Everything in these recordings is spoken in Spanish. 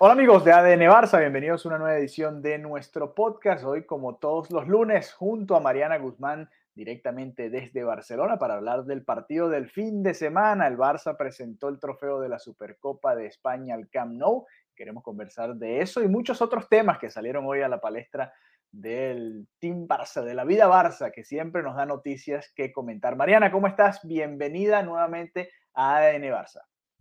Hola amigos de ADN Barça, bienvenidos a una nueva edición de nuestro podcast. Hoy, como todos los lunes, junto a Mariana Guzmán, directamente desde Barcelona, para hablar del partido del fin de semana. El Barça presentó el trofeo de la Supercopa de España al Camp Nou. Queremos conversar de eso y muchos otros temas que salieron hoy a la palestra del Team Barça, de la vida Barça, que siempre nos da noticias que comentar. Mariana, ¿cómo estás? Bienvenida nuevamente a ADN Barça.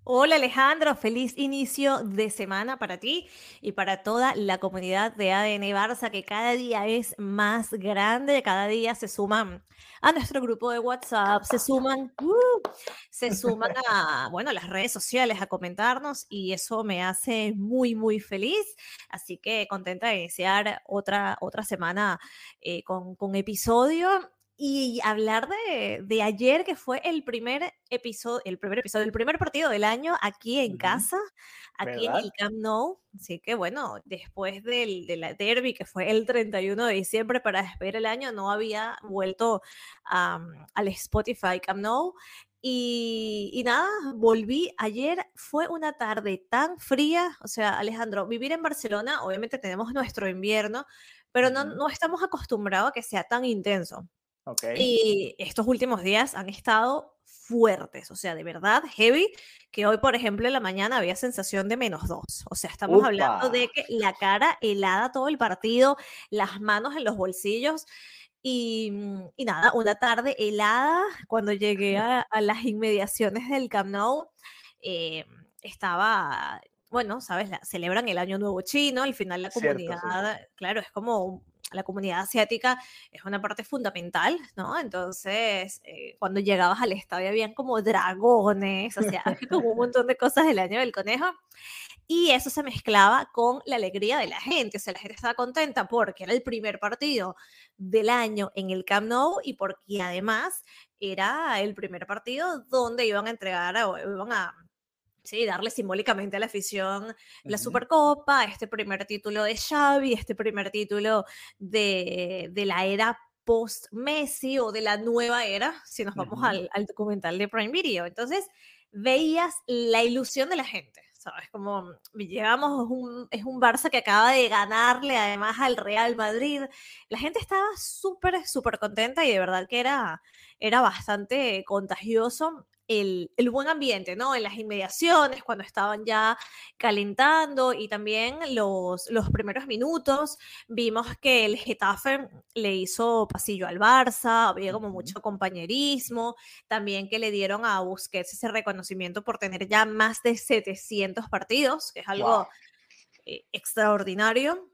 Hola Alejandro, feliz inicio de semana para ti y para toda la comunidad de ADN Barça que cada día es más grande, cada día se suman a nuestro grupo de WhatsApp, se suman, uh, se suman a, bueno, las redes sociales a comentarnos y eso me hace muy, muy feliz. Así que contenta de iniciar otra, otra semana eh, con, con episodio y hablar de, de, ayer, que fue el primer episodio, el primer episodio, el primer partido del año aquí en casa, aquí ¿verdad? en el Camp Nou. Así que bueno, después del, de la derby, que fue el 31 de diciembre para despedir el año, no había vuelto um, al Spotify Camp Nou. Y, y, nada, volví. Ayer fue una tarde tan fría. O sea, Alejandro, vivir en Barcelona, obviamente tenemos nuestro invierno, pero no, no estamos acostumbrados a que sea tan intenso. Okay. Y estos últimos días han estado fuertes, o sea, de verdad, heavy, que hoy, por ejemplo, en la mañana había sensación de menos dos. O sea, estamos Upa. hablando de que la cara helada todo el partido, las manos en los bolsillos. Y, y nada, una tarde helada cuando llegué a, a las inmediaciones del Camp Nou. Eh, estaba, bueno, sabes, la, celebran el Año Nuevo Chino, al final la comunidad, Cierto, sí. claro, es como la comunidad asiática es una parte fundamental, ¿no? Entonces, eh, cuando llegabas al estadio habían como dragones, o sea, como un montón de cosas del año del conejo. Y eso se mezclaba con la alegría de la gente, o sea, la gente estaba contenta porque era el primer partido del año en el Camp Nou y porque además era el primer partido donde iban a entregar, o iban a sí, darle simbólicamente a la afición la Supercopa, este primer título de Xavi, este primer título de, de la era post-Messi o de la nueva era, si nos vamos uh -huh. al, al, documental de Prime Video. Entonces, veías la ilusión de la gente, ¿sabes? Como llegamos, es un, es un Barça que acaba de ganarle además al Real Madrid. La gente estaba súper, súper contenta y de verdad que era, era bastante contagioso el, el, buen ambiente, ¿no? En las inmediaciones, cuando estaban ya calentando y también los, los primeros minutos, vimos que el Getafe le hizo pasillo al Barça, había como mucho compañerismo, también que le dieron a Busquets ese reconocimiento por tener ya más de 700 partidos, que es algo wow. eh, extraordinario.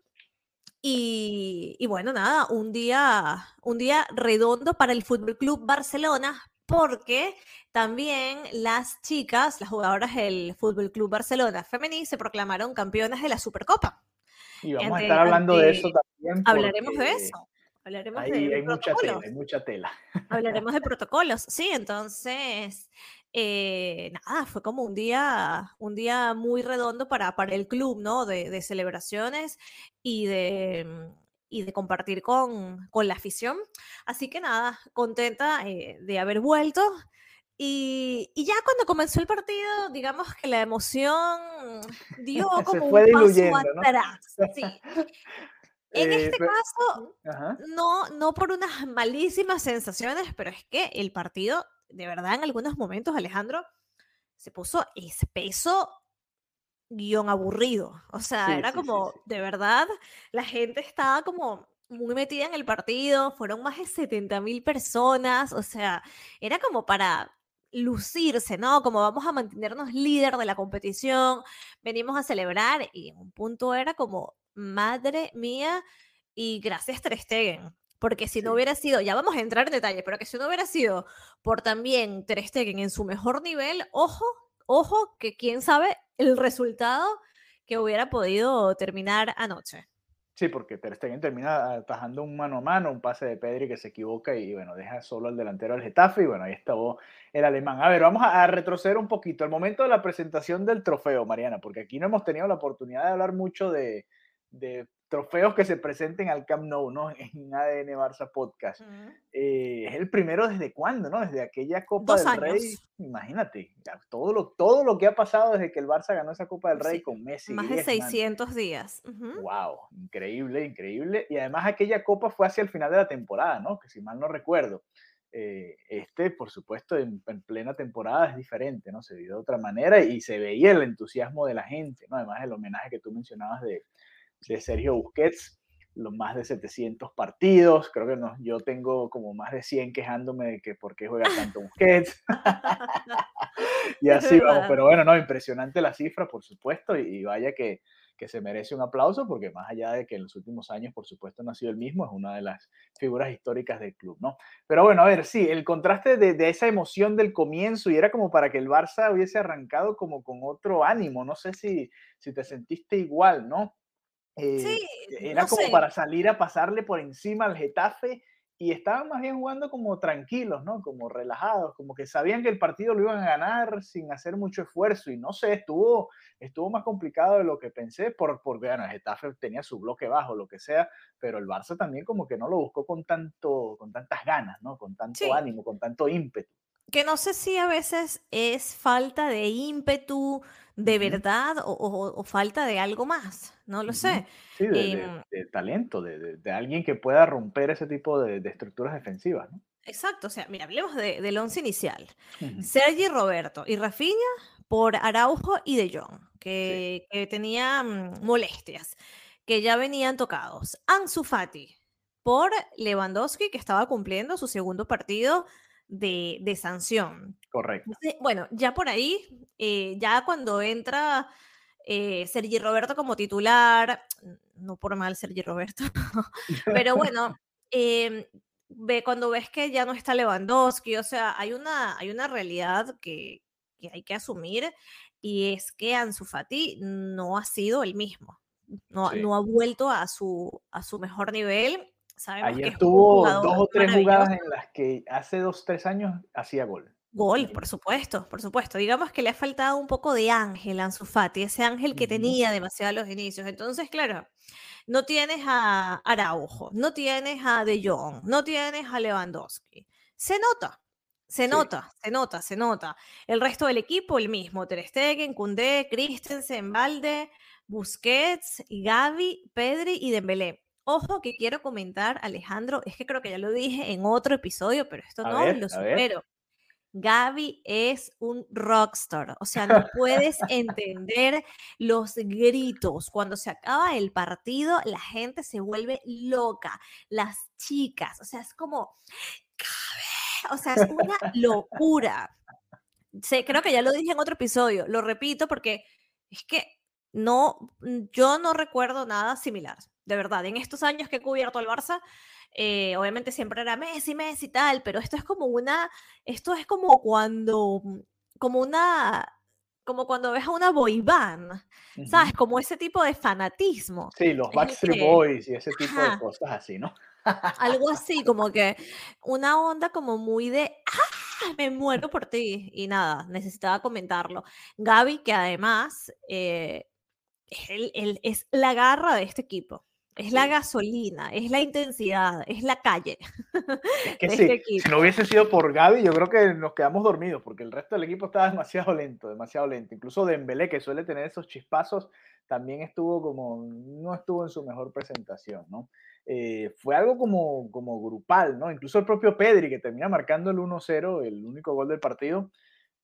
Y, y, bueno, nada, un día, un día redondo para el Fútbol Club Barcelona, porque también las chicas, las jugadoras del Fútbol Club Barcelona Femení, se proclamaron campeonas de la Supercopa. Y vamos ante, a estar hablando ante, de eso también. Hablaremos de eso. Hablaremos hay, de hay mucha tela, hay mucha tela. Hablaremos de protocolos, sí, entonces, eh, nada, fue como un día, un día muy redondo para, para el club, ¿no? De, de celebraciones y de, y de compartir con, con la afición. Así que nada, contenta eh, de haber vuelto. Y, y, ya cuando comenzó el partido, digamos que la emoción dio como un paso atrás. ¿no? Sí. En eh, este pero, caso, ajá. no, no por unas malísimas sensaciones, pero es que el partido, de verdad, en algunos momentos, Alejandro, se puso espeso guion aburrido. O sea, sí, era sí, como, sí, de verdad, la gente estaba como muy metida en el partido, fueron más de 70 mil personas, o sea, era como para lucirse, ¿no? Como vamos a mantenernos líder de la competición, venimos a celebrar y en un punto era como madre mía, y gracias Ter Stegen. Porque si no hubiera sido, ya vamos a entrar en detalles, pero que si no hubiera sido por también Ter Stegen en su mejor nivel, ojo, ojo, que quién sabe el resultado que hubiera podido terminar anoche. Sí, porque Ter Stegen termina atajando un mano a mano, un pase de Pedri que se equivoca y bueno, deja solo al delantero del Getafe y bueno, ahí estaba el alemán. A ver, vamos a, retroceder un poquito al momento de la presentación del trofeo, Mariana, porque aquí no hemos tenido la oportunidad de hablar mucho de, de trofeos que se presenten al Camp Nou, ¿no? En ADN Barça Podcast. Eh, es el primero desde cuándo, ¿no? Desde aquella Copa del Rey. Imagínate, todo, lo, todo lo que ha pasado desde que el Barça ganó esa Copa del Rey con Messi. Más de 600 días. Wow, increíble, increíble. Y además aquella Copa fue hacia el final de la temporada, ¿no? Que si mal no recuerdo. Eh, este, por supuesto, en, plena temporada es diferente, ¿no? Se vio de otra manera y se veía el entusiasmo de la gente, ¿no? Además el homenaje que tú mencionabas de, de Sergio Busquets, los más de 700 partidos, creo que no, yo tengo como más de 100 quejándome de que por qué juega tanto Busquets. y así vamos, pero bueno, no, impresionante la cifra, por supuesto, y, vaya que, que, se merece un aplauso, porque más allá de que en los últimos años, por supuesto, no ha sido el mismo, es una de las figuras históricas del club, ¿no? Pero bueno, a ver, sí, el contraste de, de esa emoción del comienzo, y era como para que el Barça hubiese arrancado como con otro ánimo, no sé si, si te sentiste igual, ¿no? Sí, eh, era como para salir a pasarle por encima al Getafe y estaban más bien jugando como tranquilos, ¿no? Como relajados, como que sabían que el partido lo iban a ganar sin hacer mucho esfuerzo y no sé, estuvo, estuvo más complicado de lo que pensé por, porque, bueno, el Getafe tenía su bloque bajo, lo que sea, pero el Barça también como que no lo buscó con, tanto, con tantas ganas, ¿no? Con tanto ánimo, con tanto ímpetu. Que no sé si a veces es falta de ímpetu, de verdad o, falta de algo más, no lo sé. Sí, em de, talento, de, alguien que pueda romper ese tipo de, estructuras defensivas, ¿no? Exacto, o sea, mira, hablemos del once inicial. Sergi Roberto y Rafinha por Araujo y De Jong, que, que tenían molestias, que ya venían tocados. Ansu Fati por Lewandowski, que estaba cumpliendo su segundo partido de, sanción. Correcto. bueno, ya por ahí, eh, ya cuando entra eh, Sergi Roberto como titular, no por mal Sergi Roberto, pero bueno, em, ve, cuando ves que ya no está Lewandowski, o sea, hay una, hay una realidad que, que hay que asumir y es que Ansu Fati no ha sido el mismo. No, no, ha vuelto a su, a su mejor nivel Ayer tuvo dos o tres jugadas en las que hace dos, tres años hacía gol. Gol, por supuesto, por supuesto. Digamos que le ha faltado un poco de ángel a Ansu Fati, ese ángel que tenía demasiado a los inicios. Entonces, claro, no tienes a Araujo, no tienes a De Jong, no tienes a Lewandowski. Se nota, se nota, se nota, se nota. El resto del equipo, el mismo. Ter Stegen, Koundé, Christensen, Valde, Busquets, Gavi, Pedri y Dembélé. Ojo que quiero comentar, Alejandro, es que creo que ya lo dije en otro episodio, pero esto no lo supero. Gaby es un rockstar, o sea, no puedes entender los gritos. Cuando se acaba el partido, la gente se vuelve loca, las chicas, o sea, es como, o sea, es una locura. Sí, creo que ya lo dije en otro episodio, lo repito porque es que no, yo no recuerdo nada similar de verdad. En estos años que he cubierto al Barça, eh, obviamente siempre era Messi, Messi y tal, pero esto es como una, esto es como cuando, como una, como cuando ves a una boy band, ¿sabes? Como ese tipo de fanatismo. Sí, los Backstreet Boys y ese tipo de cosas así, ¿no? Algo así, como que una onda como muy de, ¡ah! Me muero por ti. Y nada, necesitaba comentarlo. Gaby, que además eh, él, es la garra de este equipo. Es la gasolina, es la intensidad, es la calle. Es que sí, este si no hubiese sido por Gaby, yo creo que nos quedamos dormidos, porque el resto del equipo estaba demasiado lento, demasiado lento. Incluso Dembélé, que suele tener esos chispazos, también estuvo como, no estuvo en su mejor presentación, ¿no? Eh, fue algo como, como grupal, ¿no? Incluso el propio Pedri, que termina marcando el 1-0, el único gol del partido,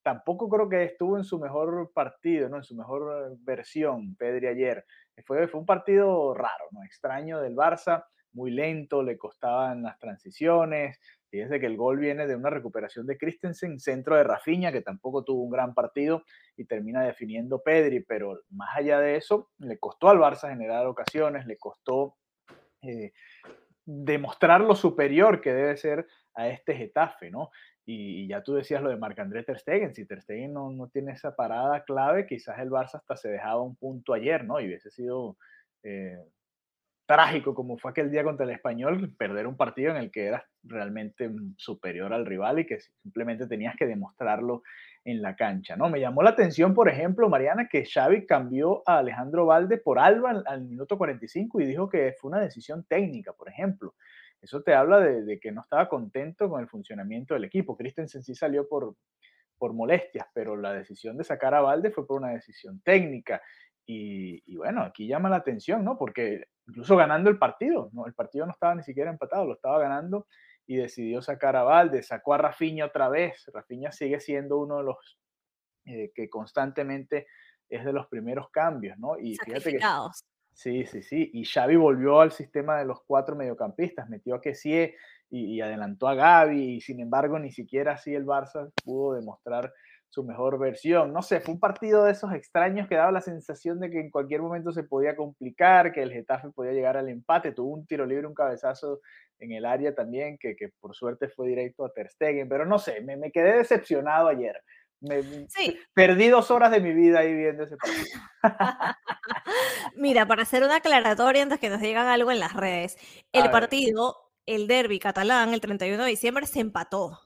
tampoco creo que estuvo en su mejor partido, ¿no? En su mejor versión, Pedri ayer. Fue, un partido raro, ¿no? Extraño del Barça. muy lento, le costaban las transiciones. Fíjense que el gol viene de una recuperación de Christensen, centro de Rafinha, que tampoco tuvo un gran partido y termina definiendo Pedri, pero más allá de eso, le costó al Barça generar ocasiones, le costó eh, demostrar lo superior que debe ser a este Getafe, ¿no? Y, ya tú decías lo de Marc-André Ter Stegen, si Ter Stegen no, no, tiene esa parada clave, quizás el Barça hasta se dejaba un punto ayer, ¿no? Y hubiese sido eh, trágico como fue aquel día contra el español, perder un partido en el que eras realmente superior al rival y que simplemente tenías que demostrarlo en la cancha, ¿no? Me llamó la atención, por ejemplo, Mariana, que Xavi cambió a Alejandro Valde por Alba al, al minuto 45 y dijo que fue una decisión técnica, por ejemplo. Eso te habla de, que no estaba contento con el funcionamiento del equipo. Christensen sí salió por, por molestias, pero la decisión de sacar a Valde fue por una decisión técnica. Y, bueno, aquí llama la atención, ¿no? Porque incluso ganando el partido. El partido no estaba ni siquiera empatado, lo estaba ganando y decidió sacar a Valde, sacó a Rafinha otra vez. Rafinha sigue siendo uno de los eh, que constantemente es de los primeros cambios, ¿no? Y fíjate que Sí, sí, sí. Y Xavi volvió al sistema de los cuatro mediocampistas, metió a Kessie y, y, adelantó a Gaby, y sin embargo ni siquiera así el Barça pudo demostrar su mejor versión. No sé, fue un partido de esos extraños que daba la sensación de que en cualquier momento se podía complicar, que el Getafe podía llegar al empate. Tuvo un tiro libre, un cabezazo en el área también, que, por suerte fue directo a Ter Stegen, pero no sé, me quedé decepcionado ayer. Me, sí. Perdí dos horas de mi vida ahí viendo ese partido. Mira, para hacer una aclaratoria antes que nos digan algo en las redes, el partido, el derby catalán, el 31 de diciembre, se empató.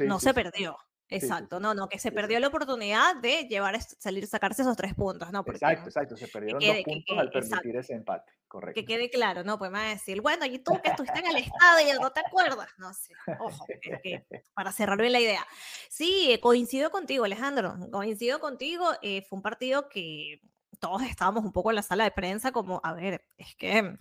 no se perdió. Exacto, no, no, que se perdió la oportunidad de llevar, salir, sacarse esos tres puntos, ¿no? exacto, exacto, se perdieron dos puntos al permitir ese empate, correcto. Que quede claro, ¿no? Pues a decir, bueno, y tú que estuviste en el estadio, ¿no te acuerdas? No sé, ojo, para cerrar bien la idea. Sí, coincido contigo, Alejandro, coincido contigo, eh, fue un partido que todos estábamos un poco en la sala de prensa como, a ver, es que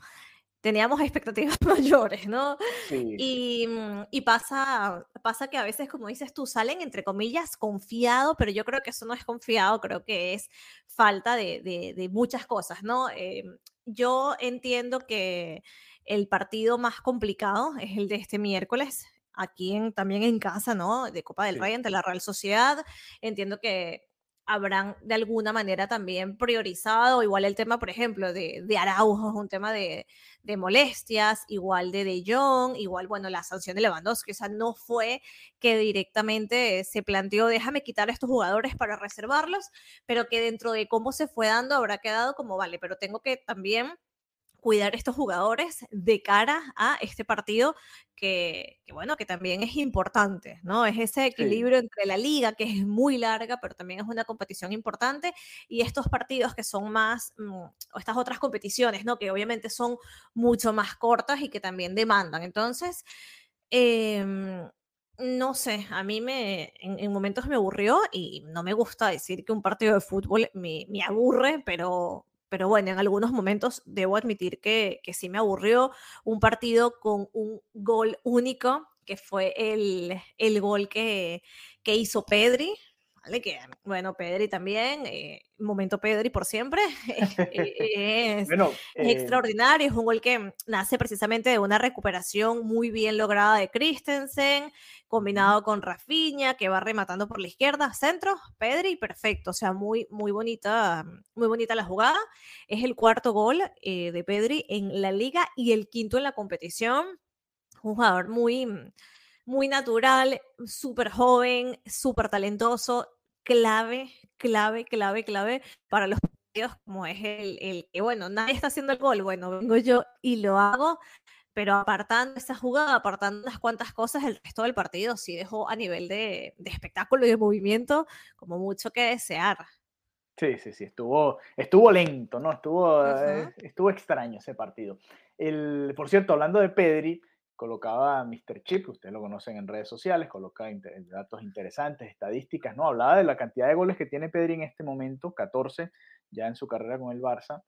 teníamos expectativas mayores, ¿no? Y, mm, y, pasa, pasa que a veces, como dices tú, salen entre comillas confiado, pero yo creo que eso no es confiado, creo que es falta de, de, muchas cosas, ¿no? Eh, yo entiendo que el partido más complicado es el de este miércoles, aquí en, también en casa, ¿no? De Copa del Rey ante la Real Sociedad. Entiendo que habrán de alguna manera también priorizado, igual el tema, por ejemplo, de, de Araujo un tema de, de, molestias, igual de De Jong, igual, bueno, la sanción de Lewandowski, o sea, no fue que directamente se planteó, déjame quitar a estos jugadores para reservarlos, pero que dentro de cómo se fue dando habrá quedado como, vale, pero tengo que también cuidar estos jugadores de cara a este partido que, bueno, que también es importante, ¿no? Es ese equilibrio entre la liga, que es muy larga, pero también es una competición importante, y estos partidos que son más, mm, o estas otras competiciones, ¿no? Que obviamente son mucho más cortas y que también demandan. Entonces, em, no sé, a mí me, en, momentos me aburrió y no me gusta decir que un partido de fútbol me, me aburre, pero, pero bueno, en algunos momentos debo admitir que, que sí me aburrió un partido con un gol único, que fue el, el gol que, que hizo Pedri, ¿vale? Que, bueno, Pedri también, eh, momento Pedri por siempre, eh, es, bueno, eh, extraordinario, es un gol que nace precisamente de una recuperación muy bien lograda de Christensen, combinado con Rafinha, que va rematando por la izquierda, centro, Pedri, perfecto, o sea, muy, muy bonita, muy bonita la jugada, es el cuarto gol de Pedri en la liga y el quinto en la competición, un jugador muy muy natural, súper joven, súper talentoso, clave, clave, clave, clave para los partidos como es el, que, bueno, nadie está haciendo el gol, bueno, vengo yo y lo hago, pero apartando esa jugada, apartando unas cuantas cosas, el resto del partido sí dejó a nivel de, espectáculo y de movimiento como mucho que desear. Sí, sí, sí, estuvo, estuvo lento, ¿no? Estuvo, eh, estuvo extraño ese partido. El, por cierto, hablando de Pedri, colocaba Mr. Chip, ustedes lo conocen en redes sociales, coloca datos interesantes, estadísticas, ¿no? Hablaba de la cantidad de goles que tiene Pedri en este momento, 14 ya en su carrera con el Barça,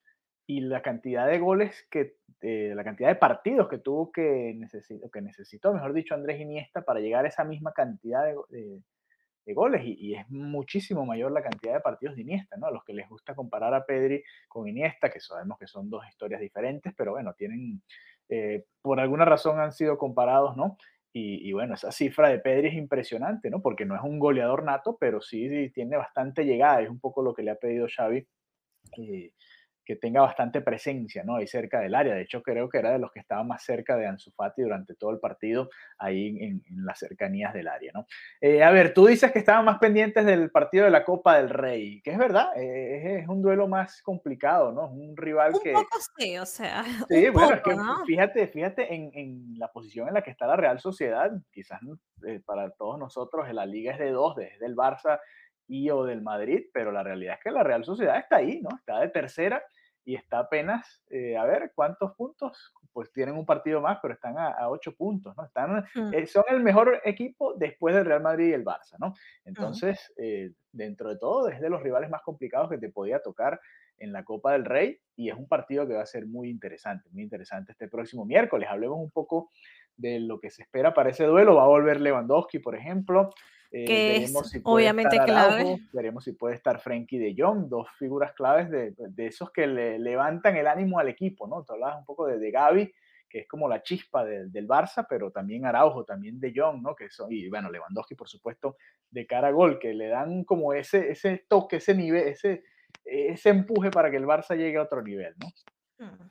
y la cantidad de goles que, eh, la cantidad de partidos que tuvo que, necesitó, que necesitó, mejor dicho, Andrés Iniesta para llegar a esa misma cantidad de, goles y, es muchísimo mayor la cantidad de partidos de Iniesta, ¿no? A los que les gusta comparar a Pedri con Iniesta, que sabemos que son dos historias diferentes, pero bueno, tienen eh, por alguna razón han sido comparados, ¿no? Y, bueno, esa cifra de Pedri es impresionante, ¿no? Porque no es un goleador nato, pero sí, tiene bastante llegada, es un poco lo que le ha pedido Xavi. Eh, que tenga bastante presencia, ¿no? Ahí cerca del área. De hecho, creo que era de los que estaba más cerca de Ansu Fati durante todo el partido, ahí en, las cercanías del área, ¿no? Eh, a ver, tú dices que estaban más pendientes del partido de la Copa del Rey, que es verdad, eh, es, un duelo más complicado, ¿no? Es un rival un que... Poco sí, o sea. Sí, bueno, es que fíjate, fíjate en, en, la posición en la que está la Real Sociedad, quizás eh, para todos nosotros la liga es de dos, desde el Barça y o del Madrid, pero la realidad es que la Real Sociedad está ahí, ¿no? Está de tercera y está apenas, eh, a ver, ¿cuántos puntos? Pues tienen un partido más, pero están a, ocho puntos, ¿no? Están, mm. eh, son el mejor equipo después del Real Madrid y el Barça, ¿no? Entonces, eh, dentro de todo, es de los rivales más complicados que te podía tocar en la Copa del Rey y es un partido que va a ser muy interesante, muy interesante este próximo miércoles. Hablemos un poco de lo que se espera para ese duelo. Va a volver Lewandowski, por ejemplo. Eh, que es si obviamente clave. veremos si puede estar Frenkie de Jong, dos figuras claves de, de, esos que le levantan el ánimo al equipo, ¿no? Tú hablabas un poco de, de Gaby, que es como la chispa del Barça, pero también Araujo, también de Jong, ¿no? Que son, y bueno, Lewandowski, por supuesto, de cara a gol, que le dan como ese, ese toque, ese nivel, ese, ese empuje para que el Barça llegue a otro nivel, ¿no? Mm.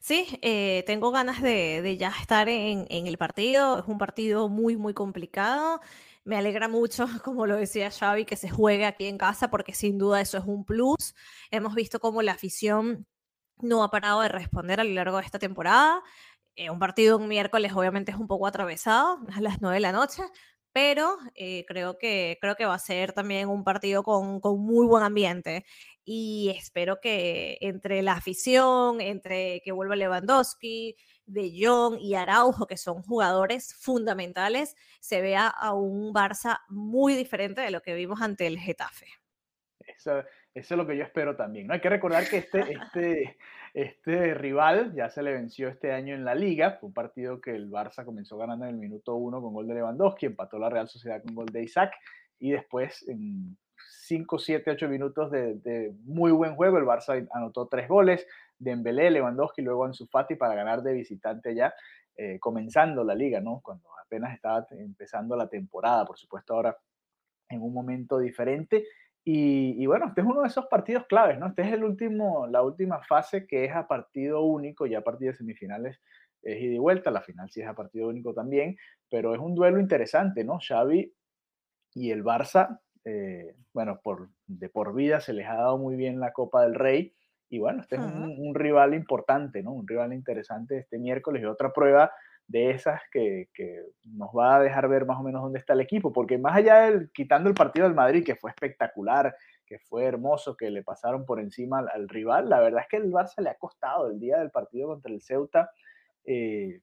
Sí, eh, tengo ganas de, de ya estar en, en, el partido. Es un partido muy, muy complicado. Me alegra mucho, como lo decía Xavi, que se juegue aquí en casa, porque sin duda eso es un plus. Hemos visto cómo la afición no ha parado de responder a lo largo de esta temporada. Eh, un partido un miércoles obviamente es un poco atravesado, a las 9 de la noche, pero eh, creo, que, creo que va a ser también un partido con, con muy buen ambiente y espero que entre la afición, entre que vuelva Lewandowski, de Jong y Araujo, que son jugadores fundamentales, se vea a un Barça muy diferente de lo que vimos ante el Getafe. Eso, es lo que yo espero también. ¿no? Hay que recordar que este, este, este rival ya se le venció este año en la liga. Fue un partido que el Barça comenzó ganando en el minuto uno con gol de Lewandowski, empató la Real Sociedad con gol de Isaac y después en 5, 7, 8 minutos de, de, muy buen juego el Barça anotó tres goles. Dembélé, Lewandowski, luego Ansu Fati para ganar de visitante ya, eh, comenzando la liga, ¿no? Cuando apenas estaba empezando la temporada, por supuesto ahora en un momento diferente. Y, bueno, este es uno de esos partidos claves, ¿no? Este es el último, la última fase que es a partido único, ya a partir de semifinales es ida y vuelta, la final sí es a partido único también, pero es un duelo interesante, ¿no? Xavi y el Barça, eh, bueno, por, de por vida se les ha dado muy bien la Copa del Rey, y bueno, este es un, rival importante, ¿no? Un rival interesante este miércoles y otra prueba de esas que, nos va a dejar ver más o menos dónde está el equipo, porque más allá del, quitando el partido del Madrid, que fue espectacular, que fue hermoso, que le pasaron por encima al, rival, la verdad es que el Barça le ha costado el día del partido contra el Ceuta. Eh,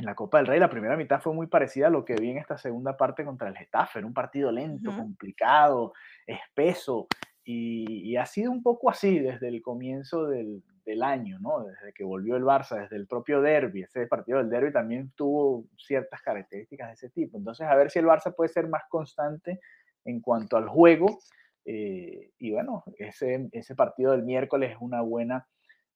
en la Copa del Rey, la primera mitad fue muy parecida a lo que vi en esta segunda parte contra el Getafe. Era un partido lento, complicado, espeso. Y, ha sido un poco así desde el comienzo del, año, ¿no? Desde que volvió el Barça, desde el propio derby. Ese partido del derby también tuvo ciertas características de ese tipo. Entonces, a ver si el Barça puede ser más constante en cuanto al juego. Eh, y bueno, ese, ese partido del miércoles es una buena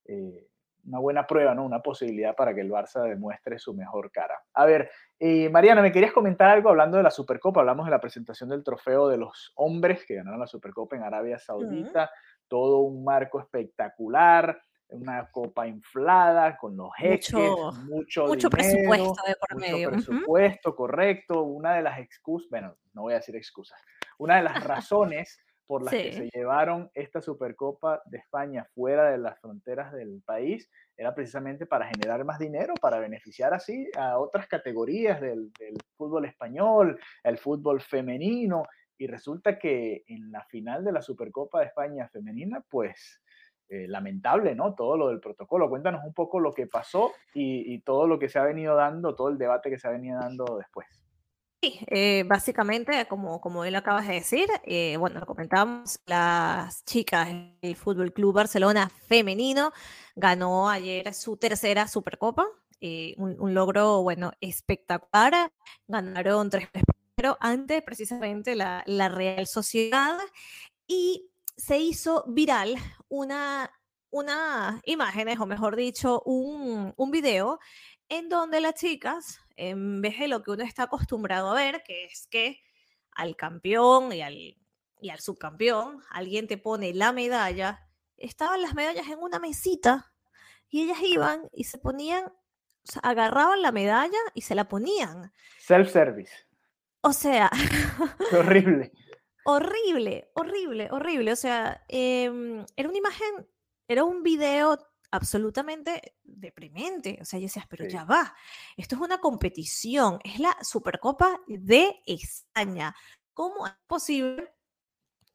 eh, una buena prueba, ¿no? Una posibilidad para que el Barça demuestre su mejor cara. A ver, eh, Mariana, ¿me querías comentar algo hablando de la Supercopa? Hablamos de la presentación del trofeo de los hombres que ganaron la Supercopa en Arabia Saudita, todo un marco espectacular, una copa inflada con los jeques, mucho, mucho, presupuesto de por mucho medio. presupuesto, correcto. Una de las excusas, bueno, no voy a decir excusas, una de las razones por las que se llevaron esta Supercopa de España fuera de las fronteras del país era precisamente para generar más dinero, para beneficiar así a otras categorías del, fútbol español, el fútbol femenino, y resulta que en la final de la Supercopa de España femenina, pues eh, lamentable, ¿no? Todo lo del protocolo. Cuéntanos un poco lo que pasó y, y todo lo que se ha venido dando, todo el debate que se ha venido dando después. Sí, eh, básicamente, como, como él acabas de decir, eh, bueno, lo comentamos, las chicas del Fútbol Club Barcelona femenino ganó ayer su tercera Supercopa, eh, un, logro, bueno, espectacular. Ganaron tres pero ante precisamente la, la Real Sociedad y se hizo viral una unas imágenes, o mejor dicho, un, un video en donde las chicas, en vez de lo que uno está acostumbrado a ver, que es que al campeón y al, y al subcampeón, alguien te pone la medalla, estaban las medallas en una mesita y ellas iban y se ponían, o sea, agarraban la medalla y se la ponían. Self-service. O sea, horrible. horrible, horrible, horrible. O sea, em, era una imagen, era un video absolutamente deprimente. O sea, yo decías, pero Sí. ya va, esto es una competición, es la Supercopa de España. ¿Cómo es posible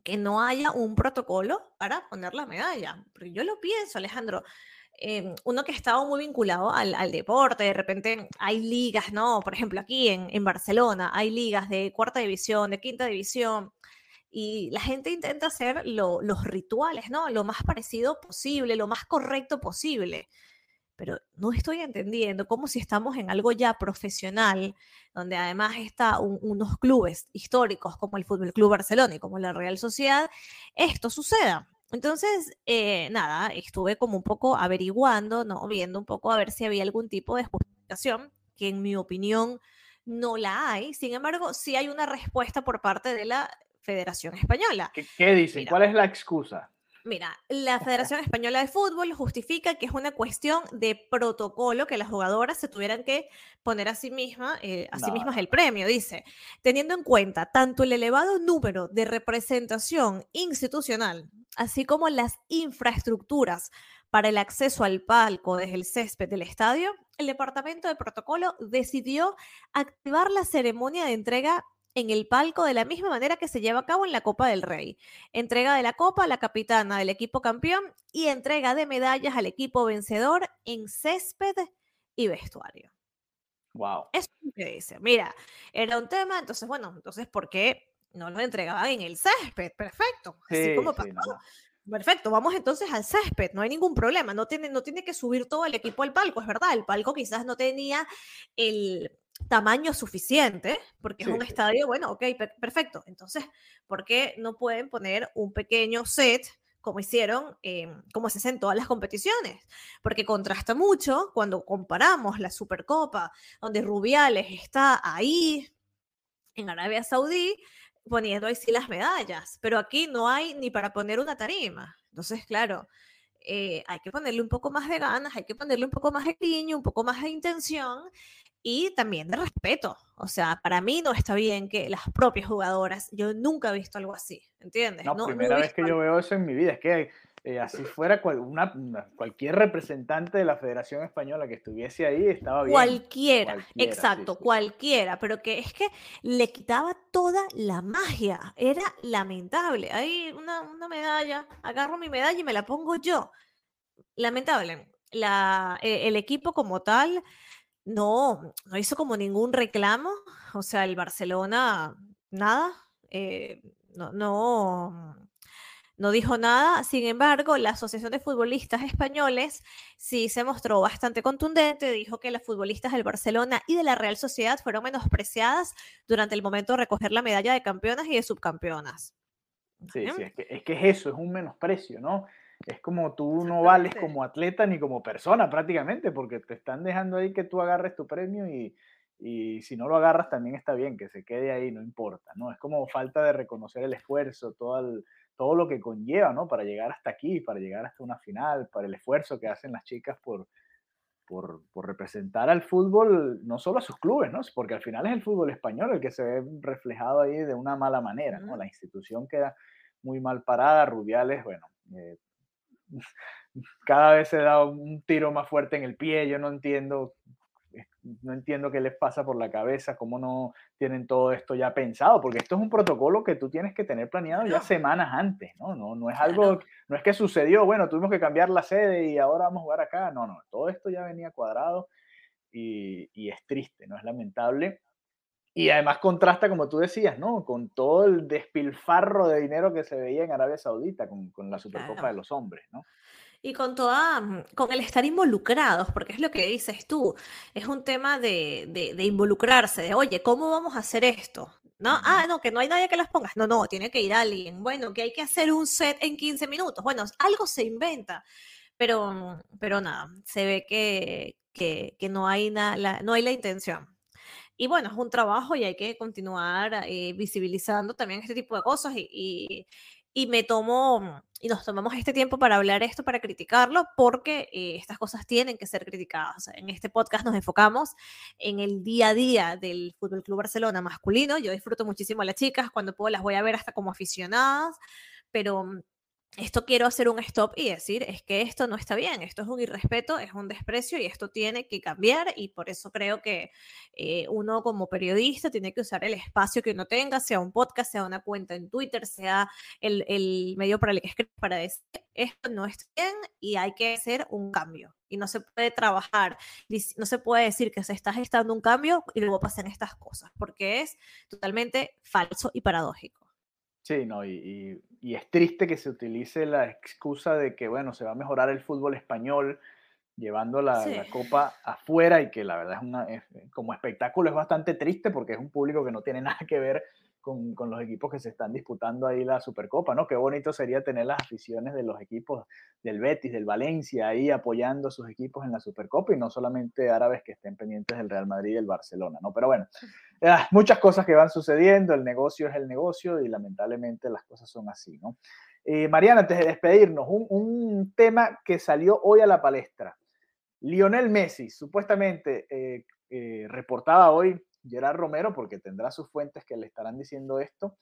que no haya un protocolo para poner la medalla? Porque yo lo pienso, Alejandro. em, uno que ha estado muy vinculado al, al deporte, de repente hay ligas, ¿no? Por ejemplo, aquí en, en Barcelona hay ligas de cuarta división, de quinta división, y la gente intenta hacer lo- los rituales, ¿no? Lo más parecido posible, lo más correcto posible. Pero no estoy entendiendo cómo si estamos en algo ya profesional, donde además está un- unos clubes históricos como el Fútbol Club Barcelona y como la Real Sociedad, esto suceda. Entonces, eh, nada, estuve como un poco averiguando, ¿no? Viendo un poco a ver si había algún tipo de justificación, que en mi opinión no la hay. Sin embargo, sí hay una respuesta por parte de la Federación Española. ¿Qué, qué dicen? Mira. ¿Cuál es la excusa? Mira, la Federación Española de Fútbol justifica que es una cuestión de protocolo que las jugadoras se tuvieran que poner a sí, misma, eh, a sí No, mismas no, el premio, dice, teniendo en cuenta tanto el elevado número de representación institucional, así como las infraestructuras para el acceso al palco desde el césped del estadio, el Departamento de Protocolo decidió activar la ceremonia de entrega en el palco de la misma manera que se lleva a cabo en la Copa del Rey. Entrega de la copa a la capitana del equipo campeón y entrega de medallas al equipo vencedor en césped y vestuario. Wow. Eso es lo que dice. Mira, era un tema, entonces, bueno, entonces, ¿por qué no lo entregaban en el césped? Perfecto. Así Sí, como pasó. no. Perfecto, vamos entonces al césped, no hay ningún problema, no tiene, no tiene que subir todo el equipo al palco, es verdad, el palco quizás no tenía el tamaño suficiente, porque Sí, es un estadio, bueno, ok, per- perfecto, entonces, ¿por qué no pueden poner un pequeño set como hicieron, eh, como se hace en todas las competiciones? Porque contrasta mucho cuando comparamos la Supercopa, donde Rubiales está ahí, en Arabia Saudí, poniendo ahí sí las medallas, pero aquí no hay ni para poner una tarima. Entonces, claro, eh, hay que ponerle un poco más de ganas, hay que ponerle un poco más de cariño, un poco más de intención y también de respeto. O sea, para mí no está bien que las propias jugadoras, yo nunca he visto algo así, ¿entiendes? No, No, no primera vez visto que algo- yo veo eso en mi vida. Es que eh, así fuera cual- una- una- cualquier representante de la Federación Española que estuviese ahí, estaba bien. Cualquiera, exacto, sí. cualquiera, pero que es que le quitaba toda la magia, era lamentable. Ahí una, una medalla, agarro mi medalla y me la pongo yo. Lamentable. La, eh, el equipo como tal no, no hizo como ningún reclamo, o sea, el Barcelona, nada, eh, no, no, no dijo nada. Sin embargo, la Asociación de Futbolistas Españoles sí se mostró bastante contundente. Dijo que las futbolistas del Barcelona y de la Real Sociedad fueron menospreciadas durante el momento de recoger la medalla de campeonas y de subcampeonas. Sí, sí, es que, es que es eso, es un menosprecio, ¿no? Es como tú no vales como atleta ni como persona prácticamente, porque te están dejando ahí que tú agarres tu premio y, y si no lo agarras también está bien, que se quede ahí, no importa, ¿no? Es como falta de reconocer el esfuerzo, todo, el- todo lo que conlleva, ¿no? Para llegar hasta aquí, para llegar hasta una final, para el esfuerzo que hacen las chicas por, por, por representar al fútbol, no solo a sus clubes, ¿no? Porque al final es el fútbol español el que se ve reflejado ahí de una mala manera. La institución queda muy mal parada, Rubiales, bueno, eh, cada vez se da un tiro más fuerte en el pie, yo no entiendo, no entiendo qué les pasa por la cabeza, cómo no tienen todo esto ya pensado, porque esto es un protocolo que tú tienes que tener planeado ya semanas antes, ¿no? No, no es algo, no es que sucedió, bueno, tuvimos que cambiar la sede y ahora vamos a jugar acá, no, no, todo esto ya venía cuadrado y, y es triste, ¿no? Es lamentable. Y además contrasta, como tú decías, ¿no? Con todo el despilfarro de dinero que se veía en Arabia Saudita con, con la Supercopa Claro. de los hombres, ¿no? Y con toda, mm, con el estar involucrados, porque es lo que dices tú, es un tema de, de- de involucrarse, de, oye, ¿cómo vamos a hacer esto? ¿No? Ah, no, que no hay nadie que las pongas. No, no, tiene que ir alguien. Bueno, que hay que hacer un set en 15 minutos. Bueno, algo se inventa. pero, pero nada, se ve que, que, que no, hay la, no hay la intención. Y bueno, es un trabajo y hay que continuar eh, visibilizando también este tipo de cosas y, y me tomo y nos tomamos este tiempo para hablar esto, para criticarlo, porque eh, estas cosas tienen que ser criticadas. En este podcast nos enfocamos en el día a día del Fútbol Club Barcelona masculino. Yo disfruto muchísimo a las chicas, cuando puedo las voy a ver hasta como aficionadas, pero esto quiero hacer un stop y decir, es que esto no está bien, esto es un irrespeto, es un desprecio y esto tiene que cambiar y por eso creo que eh, uno como periodista tiene que usar el espacio que uno tenga, sea un podcast, sea una cuenta en Twitter, sea el, el medio para el que para decir, esto no está bien y hay que hacer un cambio. Y no se puede trabajar, no se puede decir que se está gestando un cambio y luego pasan estas cosas, porque es totalmente falso y paradójico. Sí, no, y, es triste que se utilice la excusa de que, bueno, se va a mejorar el fútbol español llevando la, copa afuera y que la verdad es una, como espectáculo es bastante triste porque es un público que no tiene nada que ver con, con, los equipos que se están disputando ahí la Supercopa, ¿no? Qué bonito sería tener las aficiones de los equipos del Betis, del Valencia, ahí apoyando a sus equipos en la Supercopa y no solamente árabes que estén pendientes del Real Madrid y del Barcelona, ¿no? Pero bueno, ah, muchas cosas que van sucediendo, el negocio es el negocio y lamentablemente las cosas son así, ¿no? Eh, Mariana, antes de despedirnos, un, un, tema que salió hoy a la palestra. Lionel Messi, supuestamente eh, eh, reportaba hoy Gerard Romero, porque tendrá sus fuentes que le estarán diciendo esto,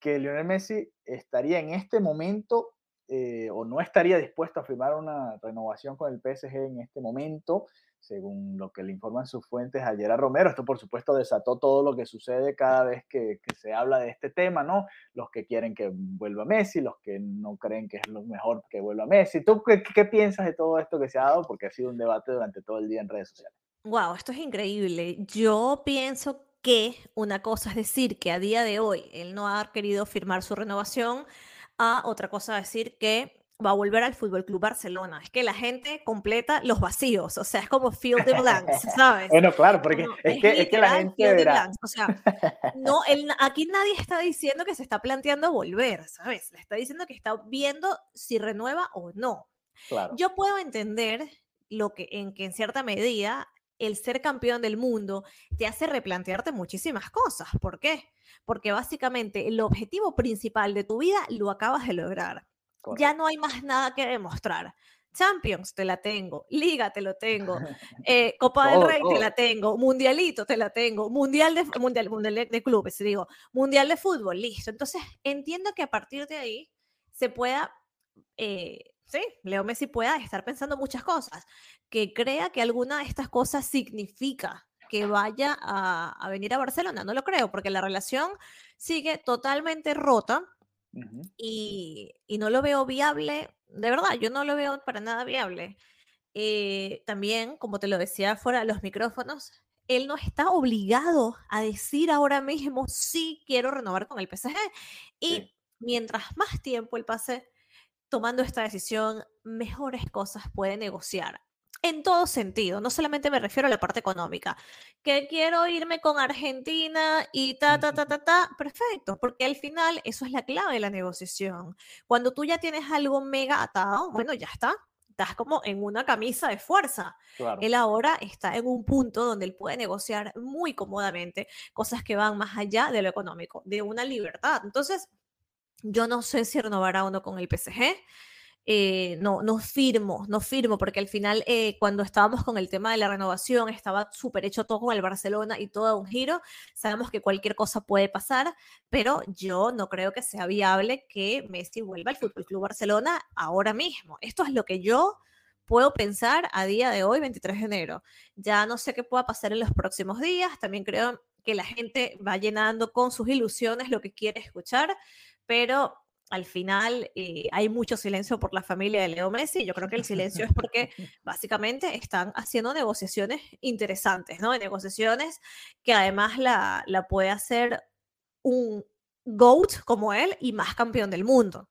que Lionel Messi estaría en este momento eh, o no estaría dispuesto a firmar una renovación con el PSG en este momento, según lo que le informan sus fuentes a Gerard Romero. Esto, por supuesto, desató todo lo que sucede cada vez que, se habla de este tema, ¿no? Los que quieren que vuelva Messi, los que no creen que es lo mejor que vuelva Messi. ¿Tú qué, qué piensas de todo esto que se ha dado? Porque ha sido un debate durante todo el día en redes sociales. Wow, esto es increíble. Yo pienso que una cosa es decir que a día de hoy él no ha querido firmar su renovación, a otra cosa decir que va a volver al Fútbol Club Barcelona. Es que la gente completa los vacíos, o sea, es como field the blanks, ¿sabes? bueno, claro, porque es, que, es, que, la gente O sea, no, aquí nadie está diciendo que se está planteando volver, ¿sabes? Le está diciendo que está viendo si renueva o no. Claro. Yo puedo entender lo que en que en cierta medida el ser campeón del mundo te hace replantearte muchísimas cosas. ¿Por qué? Porque básicamente el objetivo principal de tu vida lo acabas de lograr. Ya no hay más nada que demostrar. Champions te la tengo, Liga te lo tengo, eh, Copa del Rey te la tengo, Mundialito te la tengo, Mundial de, mundial, mundial de clubes, digo, Mundial de fútbol, listo. Entonces entiendo que a partir de ahí se pueda eh, sí, Leo Messi pueda estar pensando muchas cosas, que crea que alguna de estas cosas significa que vaya a, venir a Barcelona. No lo creo, porque la relación sigue totalmente rota y, no lo veo viable. De verdad, yo no lo veo para nada viable. Eh, también, como te lo decía fuera de los micrófonos, él no está obligado a decir ahora mismo sí quiero renovar con el PSG. Y mientras más tiempo él pase tomando esta decisión, mejores cosas puede negociar. En todo sentido, no solamente me refiero a la parte económica, que quiero irme con Argentina y ta, ta, ta, ta, ta, perfecto, porque al final eso es la clave de la negociación. Cuando tú ya tienes algo mega atado, bueno, ya está, estás como en una camisa de fuerza. Él ahora está en un punto donde él puede negociar muy cómodamente cosas que van más allá de lo económico, de una libertad. Entonces, yo no sé si renovará uno con el PSG. Eh, no, no firmo, no firmo, porque al final eh, cuando estábamos con el tema de la renovación estaba súper hecho todo con el Barcelona y todo un giro. Sabemos que cualquier cosa puede pasar, pero yo no creo que sea viable que Messi vuelva al Fútbol Club Barcelona ahora mismo. Esto es lo que yo puedo pensar a día de hoy, 23 de enero. Ya no sé qué pueda pasar en los próximos días. También creo que la gente va llenando con sus ilusiones lo que quiere escuchar pero al final eh, hay mucho silencio por la familia de Leo Messi. Yo creo que el silencio es porque básicamente están haciendo negociaciones interesantes, ¿no? Negociaciones que además la, la puede hacer un GOAT como él y más campeón del mundo.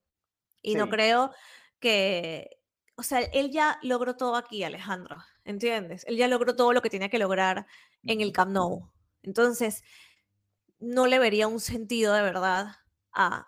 Y no creo que, o sea, él ya logró todo aquí, Alejandro, ¿entiendes? Él ya logró todo lo que tenía que lograr en el Camp Nou. Entonces, no le vería un sentido de verdad a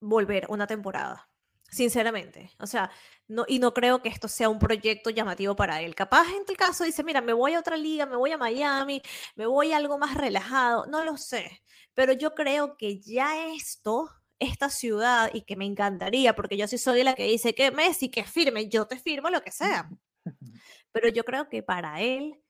volver una temporada. sinceramente. O sea, no, y no creo que esto sea un proyecto llamativo para él. Capaz en el caso dice, mira, me voy a otra liga, me voy a Miami, me voy a algo más relajado, no lo sé. Pero yo creo que ya esto, esta ciudad, y que me encantaría, porque yo sí soy la que dice que Messi, que firme, yo te firmo lo que sea. Pero yo creo que para él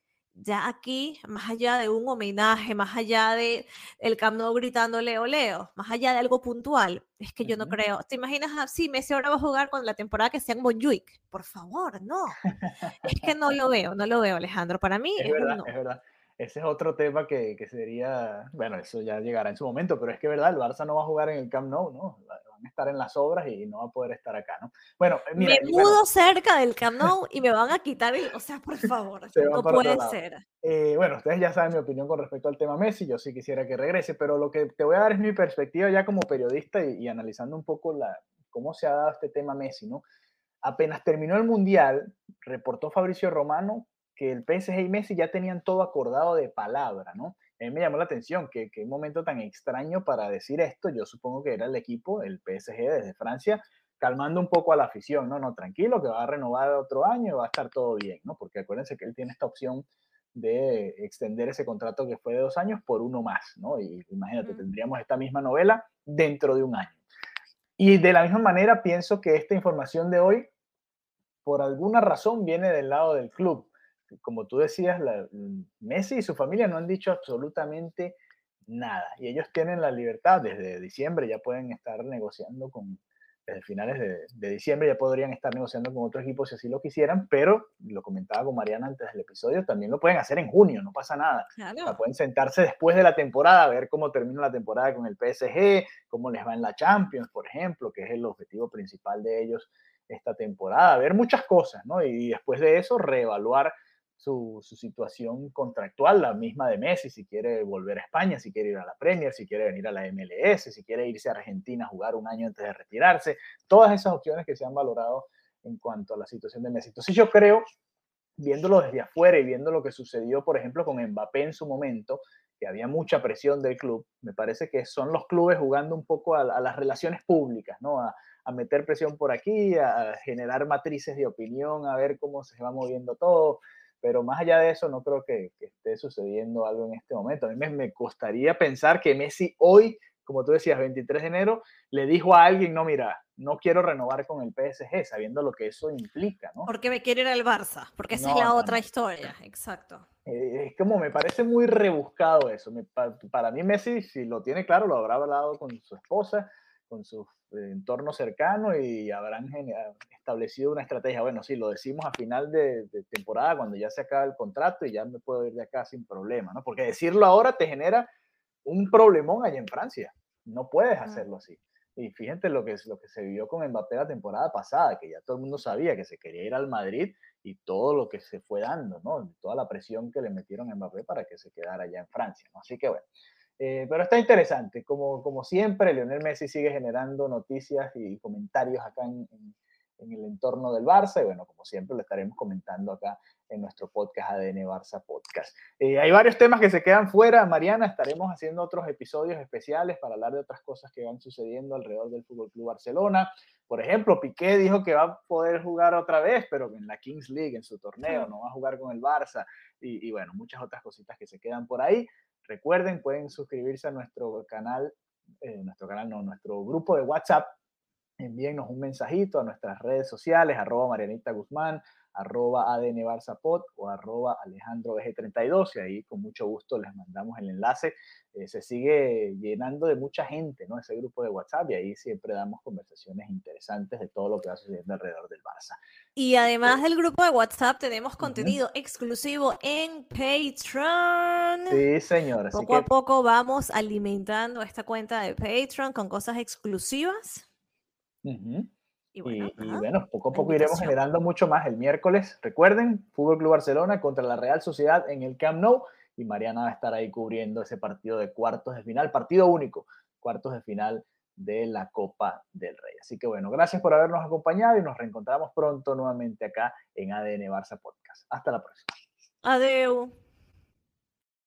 ya aquí, más allá de un homenaje, más allá de el Camp Nou gritando Leo Leo, más allá de algo puntual, es que yo no creo. ¿Te imaginas así? Messi ahora va a jugar con la temporada que sea en Montjuic. Por favor, no. es que no lo veo, no lo veo, Alejandro. Para mí es, verdad, es verdad. Ese es otro tema que, que, sería, bueno, eso ya llegará en su momento, pero es que verdad, el Barça no va a jugar en el Camp Nou, ¿no? Estar en las obras y no va a poder estar acá, ¿no? Bueno, eh, mira, me mudo cerca del Camp Nou y me van a quitar el, o sea, por favor, no puede ser. Eh, bueno, ustedes ya saben mi opinión con respecto al tema Messi, yo sí quisiera que regrese, pero lo que te voy a dar es mi perspectiva ya como periodista y, y analizando un poco la, cómo se ha dado este tema Messi, ¿no? Apenas terminó el Mundial, reportó Fabricio Romano que el PSG y Messi ya tenían todo acordado de palabra, ¿no? Mí me llamó la atención que, que un momento tan extraño para decir esto, yo supongo que era el equipo, el PSG desde Francia, calmando un poco a la afición, no, no, tranquilo, que va a renovar otro año y va a estar todo bien, ¿no? Porque acuérdense que él tiene esta opción de extender ese contrato que fue de dos años por uno más, ¿no? Y imagínate, tendríamos esta misma novela dentro de un año. Y de la misma manera pienso que esta información de hoy, por alguna razón, viene del lado del club como tú decías, mm, Messi y su familia no han dicho absolutamente nada. Y ellos tienen la libertad desde diciembre, ya pueden estar negociando con, desde finales de, diciembre ya podrían estar negociando con otros equipos si así lo quisieran, pero lo comentaba con Mariana antes del episodio, también lo pueden hacer en junio, no pasa nada. pueden sentarse después de la temporada, a ver cómo termina la temporada con el PSG, cómo les va en la Champions, por ejemplo, que es el objetivo principal de ellos esta temporada, ver muchas cosas, ¿no? Y después de eso, reevaluar su, situación contractual, la misma de Messi, si quiere volver a España, si quiere ir a la Premier, si quiere venir a la MLS, si quiere irse a Argentina a jugar un año antes de retirarse, todas esas opciones que se han valorado en cuanto a la situación de Messi. Entonces yo creo, viéndolo desde afuera y viendo lo que sucedió, por ejemplo, con Mbappé en su momento, que había mucha presión del club, me parece que son los clubes jugando un poco a, las relaciones públicas, ¿no? A, a meter presión por aquí, a generar matrices de opinión, a ver cómo se va moviendo todo. Pero más allá de eso, no creo que, esté sucediendo algo en este momento. A mí me, me, costaría pensar que Messi hoy, como tú decías, 23 de enero, le dijo a alguien, no, mira, no quiero renovar con el PSG, sabiendo lo que eso implica, ¿no? Porque me quiere ir al Barça, porque esa es la otra historia, exacto. Eh, es como me parece muy rebuscado eso. para, mí Messi, si lo tiene claro, lo habrá hablado con su esposa, con su entorno cercano y habrán establecido una estrategia. Bueno, sí, lo decimos a final de, temporada, cuando ya se acaba el contrato y ya me puedo ir de acá sin problema, ¿no? Porque decirlo ahora te genera un problemón allá en Francia. No puedes hacerlo así. Y fíjate lo que, lo que se vio con Mbappé la temporada pasada, que ya todo el mundo sabía que se quería ir al Madrid y todo lo que se fue dando, ¿no? Toda la presión que le metieron a Mbappé para que se quedara allá en Francia, ¿no? Así que bueno, eh, pero está interesante, como, como siempre, Lionel Messi sigue generando noticias y comentarios acá en, en, el entorno del Barça, y bueno, como siempre lo estaremos comentando acá en nuestro podcast ADN Barça Podcast. Eh, hay varios temas que se quedan fuera, Mariana, estaremos haciendo otros episodios especiales para hablar de otras cosas que van sucediendo alrededor del Fútbol Club Barcelona. Por ejemplo, Piqué dijo que va a poder jugar otra vez, pero en la Kings League, en su torneo, no va a jugar con el Barça, y, y bueno, muchas otras cositas que se quedan por ahí. Recuerden, pueden suscribirse a nuestro canal, eh, nuestro canal, no, nuestro grupo de WhatsApp. Envíennos un mensajito a nuestras redes sociales, arroba Marianita Guzmán, arroba ADN o arroba Alejandro 32 y ahí con mucho gusto les mandamos el enlace. Eh, se sigue llenando de mucha gente, ¿no? Ese grupo de WhatsApp y ahí siempre damos conversaciones interesantes de todo lo que va sucediendo alrededor del Barça. Y además del grupo de WhatsApp tenemos contenido exclusivo en Patreon. Sí, señora. Poco a poco vamos alimentando esta cuenta de Patreon con cosas exclusivas. Y bueno, poco a poco iremos generando mucho más el miércoles. Recuerden, Fútbol Club Barcelona contra la Real Sociedad en el Camp Nou y Mariana va a estar ahí cubriendo ese partido de cuartos de final, partido único, cuartos de final de la Copa del Rey. Así que bueno, gracias por habernos acompañado y nos reencontramos pronto nuevamente acá en ADN Barça Podcast. Hasta la próxima. Adeu.